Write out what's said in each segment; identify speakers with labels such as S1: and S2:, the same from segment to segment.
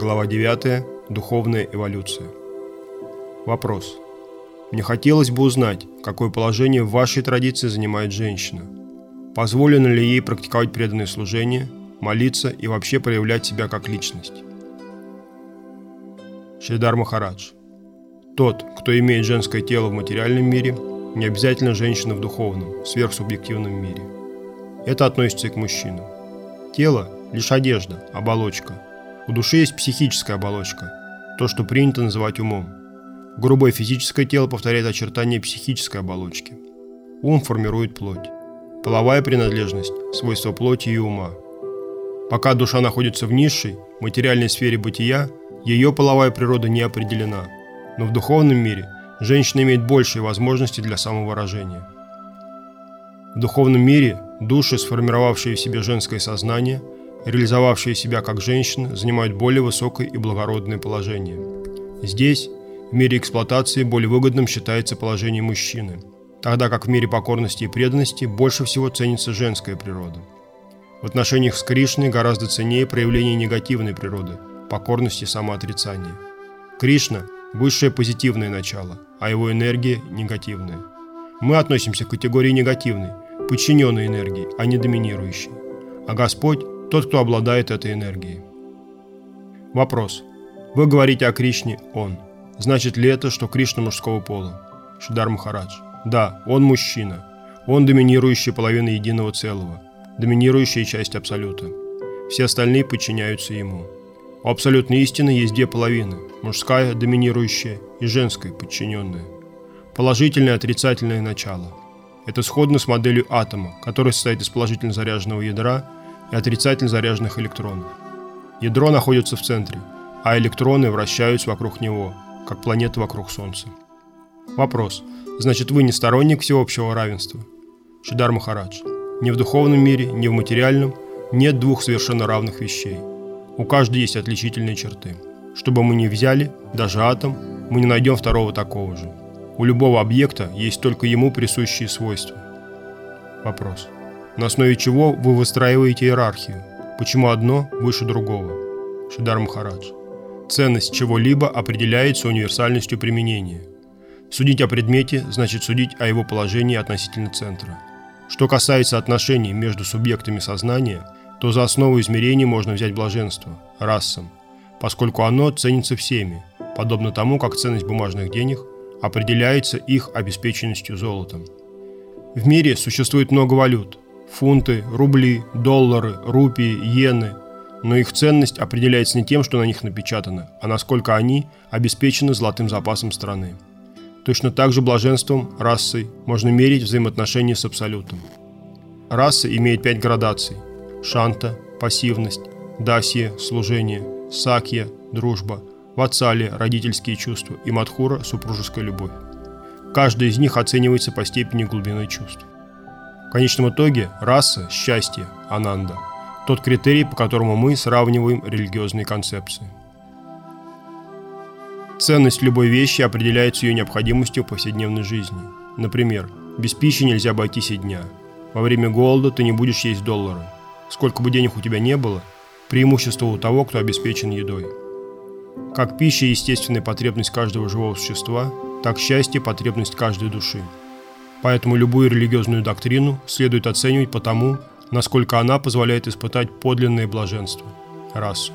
S1: Глава 9. Духовная эволюция. Вопрос. Мне хотелось бы узнать, какое положение в вашей традиции занимает женщина. Позволено ли ей практиковать преданное служение, молиться и вообще проявлять себя как личность? Шридар Махарадж. Тот, кто имеет женское тело в материальном мире, не обязательно женщина в духовном, сверхсубъективном мире. Это относится и к мужчинам. Тело – лишь одежда, оболочка. У души есть психическая оболочка, то, что принято называть умом. Грубое физическое тело повторяет очертания психической оболочки. Ум формирует плоть. Половая принадлежность – свойство плоти и ума. Пока душа находится в низшей, материальной сфере бытия, ее половая природа не определена. Но в духовном мире женщина имеет большие возможности для самовыражения. В духовном мире души, сформировавшие в себе женское сознание, реализовавшие себя как женщины, занимают более высокое и благородное положение. Здесь, в мире эксплуатации, более выгодным считается положение мужчины, тогда как в мире покорности и преданности больше всего ценится женская природа. В отношениях с Кришной гораздо ценнее проявление негативной природы, покорности и самоотрицания. Кришна – высшее позитивное начало, а его энергия – негативная. Мы относимся к категории негативной, подчиненной энергии, а не доминирующей. А Господь – тот, кто обладает этой энергией. Вопрос. Вы говорите о Кришне «Он». Значит ли это, что Кришна мужского пола? Шидар Махарадж. Да, он мужчина. Он доминирующая половина единого целого, доминирующая часть Абсолюта. Все остальные подчиняются ему. У абсолютной истины есть две половины – мужская, доминирующая, и женская, подчиненная. Положительное и отрицательное начало. Это сходно с моделью атома, который состоит из положительно заряженного ядра и отрицательно заряженных электронов. Ядро находится в центре, а электроны вращаются вокруг него, как планеты вокруг Солнца. Вопрос. Значит, вы не сторонник всеобщего равенства? Шидар Махарадж. Ни в духовном мире, ни в материальном нет двух совершенно равных вещей – у каждой есть отличительные черты. Что бы мы ни взяли, даже атом, мы не найдем второго такого же. У любого объекта есть только ему присущие свойства. Вопрос. На основе чего вы выстраиваете иерархию? Почему одно выше другого? Шидар Махарадж. Ценность чего-либо определяется универсальностью применения. Судить о предмете значит судить о его положении относительно центра. Что касается отношений между субъектами сознания – то за основу измерений можно взять блаженство, расом, поскольку оно ценится всеми, подобно тому, как ценность бумажных денег определяется их обеспеченностью золотом. В мире существует много валют – фунты, рубли, доллары, рупии, иены, но их ценность определяется не тем, что на них напечатано, а насколько они обеспечены золотым запасом страны. Точно так же блаженством, расой, можно мерить взаимоотношения с абсолютом. Раса имеет пять градаций – шанта – пассивность, дасья – служение, сакья – дружба, вацали – родительские чувства и мадхура – супружеская любовь. Каждая из них оценивается по степени глубины чувств. В конечном итоге раса – счастье, ананда – тот критерий, по которому мы сравниваем религиозные концепции. Ценность любой вещи определяется ее необходимостью в повседневной жизни. Например, без пищи нельзя обойтись и дня. Во время голода ты не будешь есть доллары – Сколько бы денег у тебя не было, преимущество у того, кто обеспечен едой. Как пища – естественная потребность каждого живого существа, так счастье – потребность каждой души. Поэтому любую религиозную доктрину следует оценивать по тому, насколько она позволяет испытать подлинное блаженство – расу.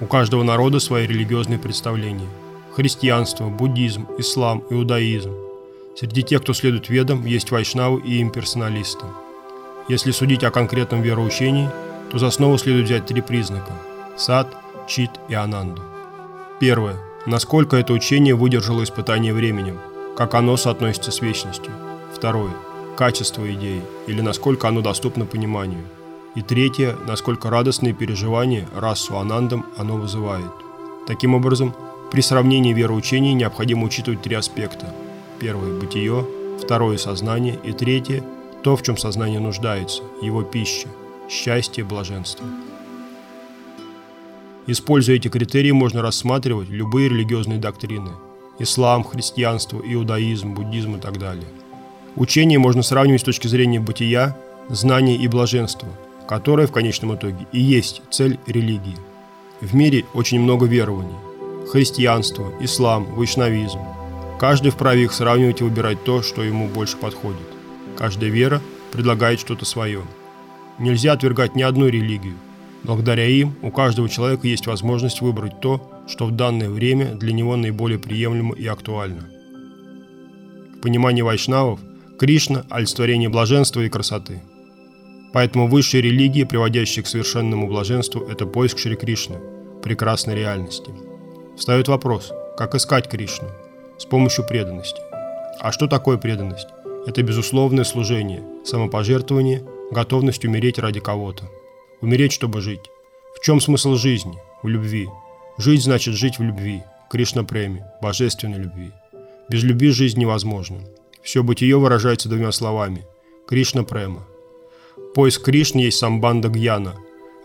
S1: У каждого народа свои религиозные представления. Христианство, буддизм, ислам, иудаизм. Среди тех, кто следует ведам, есть вайшнавы и имперсоналисты – если судить о конкретном вероучении, то за основу следует взять три признака – сад, чит и ананду. Первое. Насколько это учение выдержало испытание временем, как оно соотносится с вечностью. Второе. Качество идеи, или насколько оно доступно пониманию. И третье. Насколько радостные переживания расу анандам оно вызывает. Таким образом, при сравнении вероучений необходимо учитывать три аспекта. Первое – бытие, второе – сознание и третье – то, в чем сознание нуждается, его пища, счастье, блаженство. Используя эти критерии, можно рассматривать любые религиозные доктрины – ислам, христианство, иудаизм, буддизм и так далее. Учение можно сравнивать с точки зрения бытия, знания и блаженства, которое в конечном итоге и есть цель религии. В мире очень много верований. Христианство, ислам, вайшнавизм. Каждый вправе их сравнивать и выбирать то, что ему больше подходит. Каждая вера предлагает что-то свое. Нельзя отвергать ни одну религию. Благодаря им у каждого человека есть возможность выбрать то, что в данное время для него наиболее приемлемо и актуально. В понимании вайшнавов Кришна – олицетворение блаженства и красоты. Поэтому высшие религии, приводящие к совершенному блаженству, это поиск Шри Кришны, прекрасной реальности. Встает вопрос, как искать Кришну? С помощью преданности. А что такое преданность? Это безусловное служение, самопожертвование, готовность умереть ради кого-то. Умереть, чтобы жить. В чем смысл жизни? В любви. Жить значит жить в любви. Кришна Преми, божественной любви. Без любви жизнь невозможна. Все бытие выражается двумя словами. Кришна Према. Поиск Кришны есть самбанда Гьяна,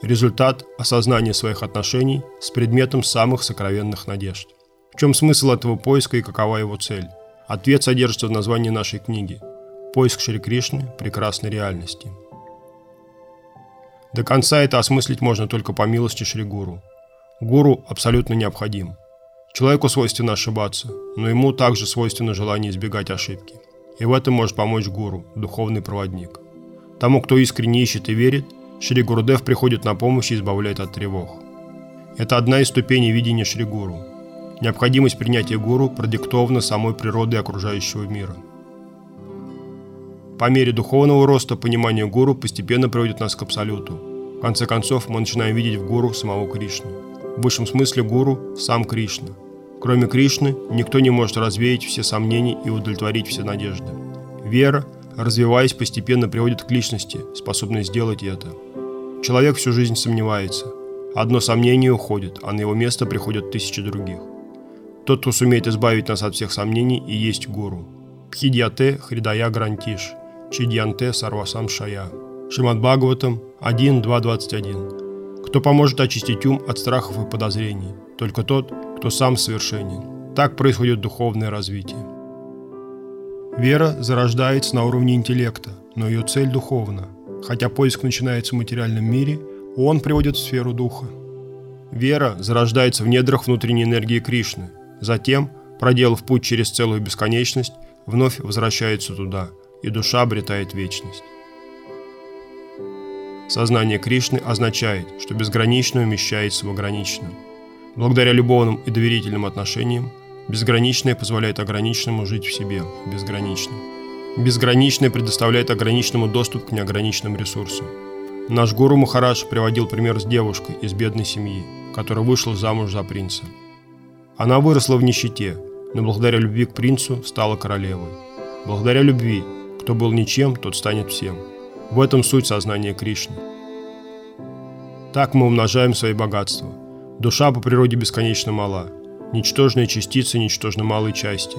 S1: результат осознания своих отношений с предметом самых сокровенных надежд. В чем смысл этого поиска и какова его цель? Ответ содержится в названии нашей книги «Поиск Шри Кришны. Прекрасной реальности». До конца это осмыслить можно только по милости Шри Гуру. Гуру абсолютно необходим. Человеку свойственно ошибаться, но ему также свойственно желание избегать ошибки. И в этом может помочь гуру, духовный проводник. Тому, кто искренне ищет и верит, Шри Гурудев приходит на помощь и избавляет от тревог. Это одна из ступеней видения Шри Гуру. Необходимость принятия гуру продиктована самой природой окружающего мира. По мере духовного роста понимание гуру постепенно приводит нас к абсолюту. В конце концов, мы начинаем видеть в гуру самого Кришну. В высшем смысле гуру – сам Кришна. Кроме Кришны, никто не может развеять все сомнения и удовлетворить все надежды. Вера, развиваясь, постепенно приводит к личности, способной сделать это. Человек всю жизнь сомневается. Одно сомнение уходит, а на его место приходят тысячи других. Тот, кто сумеет избавить нас от всех сомнений, и есть гуру. Пхидьяте Хридая Грантиш, Чидьянте Сарвасам Шая. Шимад Бхагаватам 1.2.21. Кто поможет очистить ум от страхов и подозрений? Только тот, кто сам совершенен. Так происходит духовное развитие. Вера зарождается на уровне интеллекта, но ее цель духовна. Хотя поиск начинается в материальном мире, он приводит в сферу духа. Вера зарождается в недрах внутренней энергии Кришны, Затем, проделав путь через целую бесконечность, вновь возвращается туда, и душа обретает вечность. Сознание Кришны означает, что безграничное умещается в ограниченном. Благодаря любовным и доверительным отношениям, безграничное позволяет ограниченному жить в себе, безграничном. Безграничное предоставляет ограниченному доступ к неограниченным ресурсам. Наш гуру Махарадж приводил пример с девушкой из бедной семьи, которая вышла замуж за принца. Она выросла в нищете, но благодаря любви к принцу стала королевой. Благодаря любви, кто был ничем, тот станет всем. В этом суть сознания Кришны. Так мы умножаем свои богатства. Душа по природе бесконечно мала. Ничтожные частицы ничтожно малой части.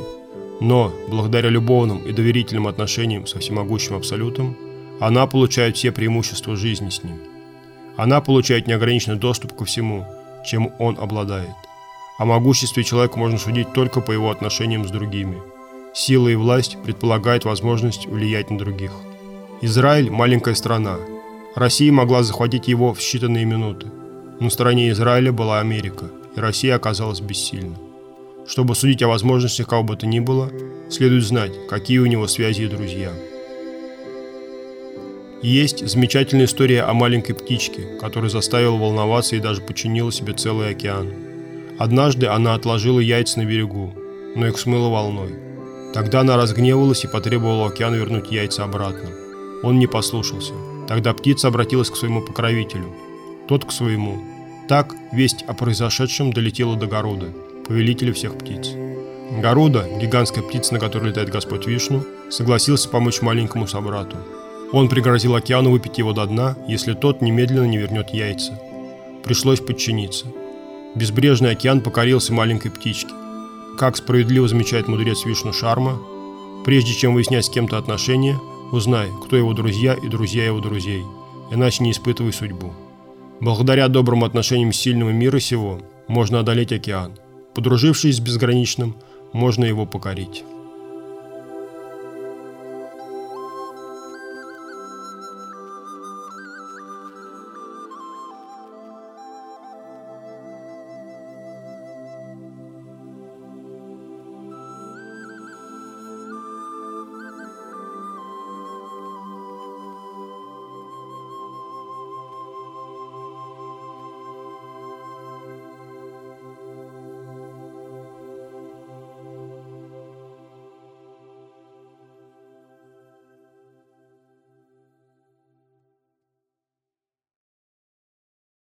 S1: Но, благодаря любовным и доверительным отношениям со всемогущим Абсолютом, она получает все преимущества жизни с ним. Она получает неограниченный доступ ко всему, чем он обладает. О могуществе человека можно судить только по его отношениям с другими. Сила и власть предполагают возможность влиять на других. Израиль – маленькая страна. Россия могла захватить его в считанные минуты. На стороне Израиля была Америка, и Россия оказалась бессильна. Чтобы судить о возможностях кого бы то ни было, следует знать, какие у него связи и друзья. Есть замечательная история о маленькой птичке, которая заставила волноваться и даже подчинила себе целый океан. Однажды она отложила яйца на берегу, но их смыло волной. Тогда она разгневалась и потребовала океан вернуть яйца обратно. Он не послушался. Тогда птица обратилась к своему покровителю, тот к своему. Так весть о произошедшем долетела до Гаруда, повелителя всех птиц. Гаруда, гигантская птица, на которой летает Господь Вишну, согласился помочь маленькому собрату. Он пригрозил океану выпить его до дна, если тот немедленно не вернет яйца. Пришлось подчиниться. Безбрежный океан покорился маленькой птичке. Как справедливо замечает мудрец Вишну Шарма, прежде чем выяснять с кем-то отношения, узнай, кто его друзья и друзья его друзей, иначе не испытывай судьбу. Благодаря добрым отношениям сильного мира сего можно одолеть океан. Подружившись с безграничным, можно его покорить.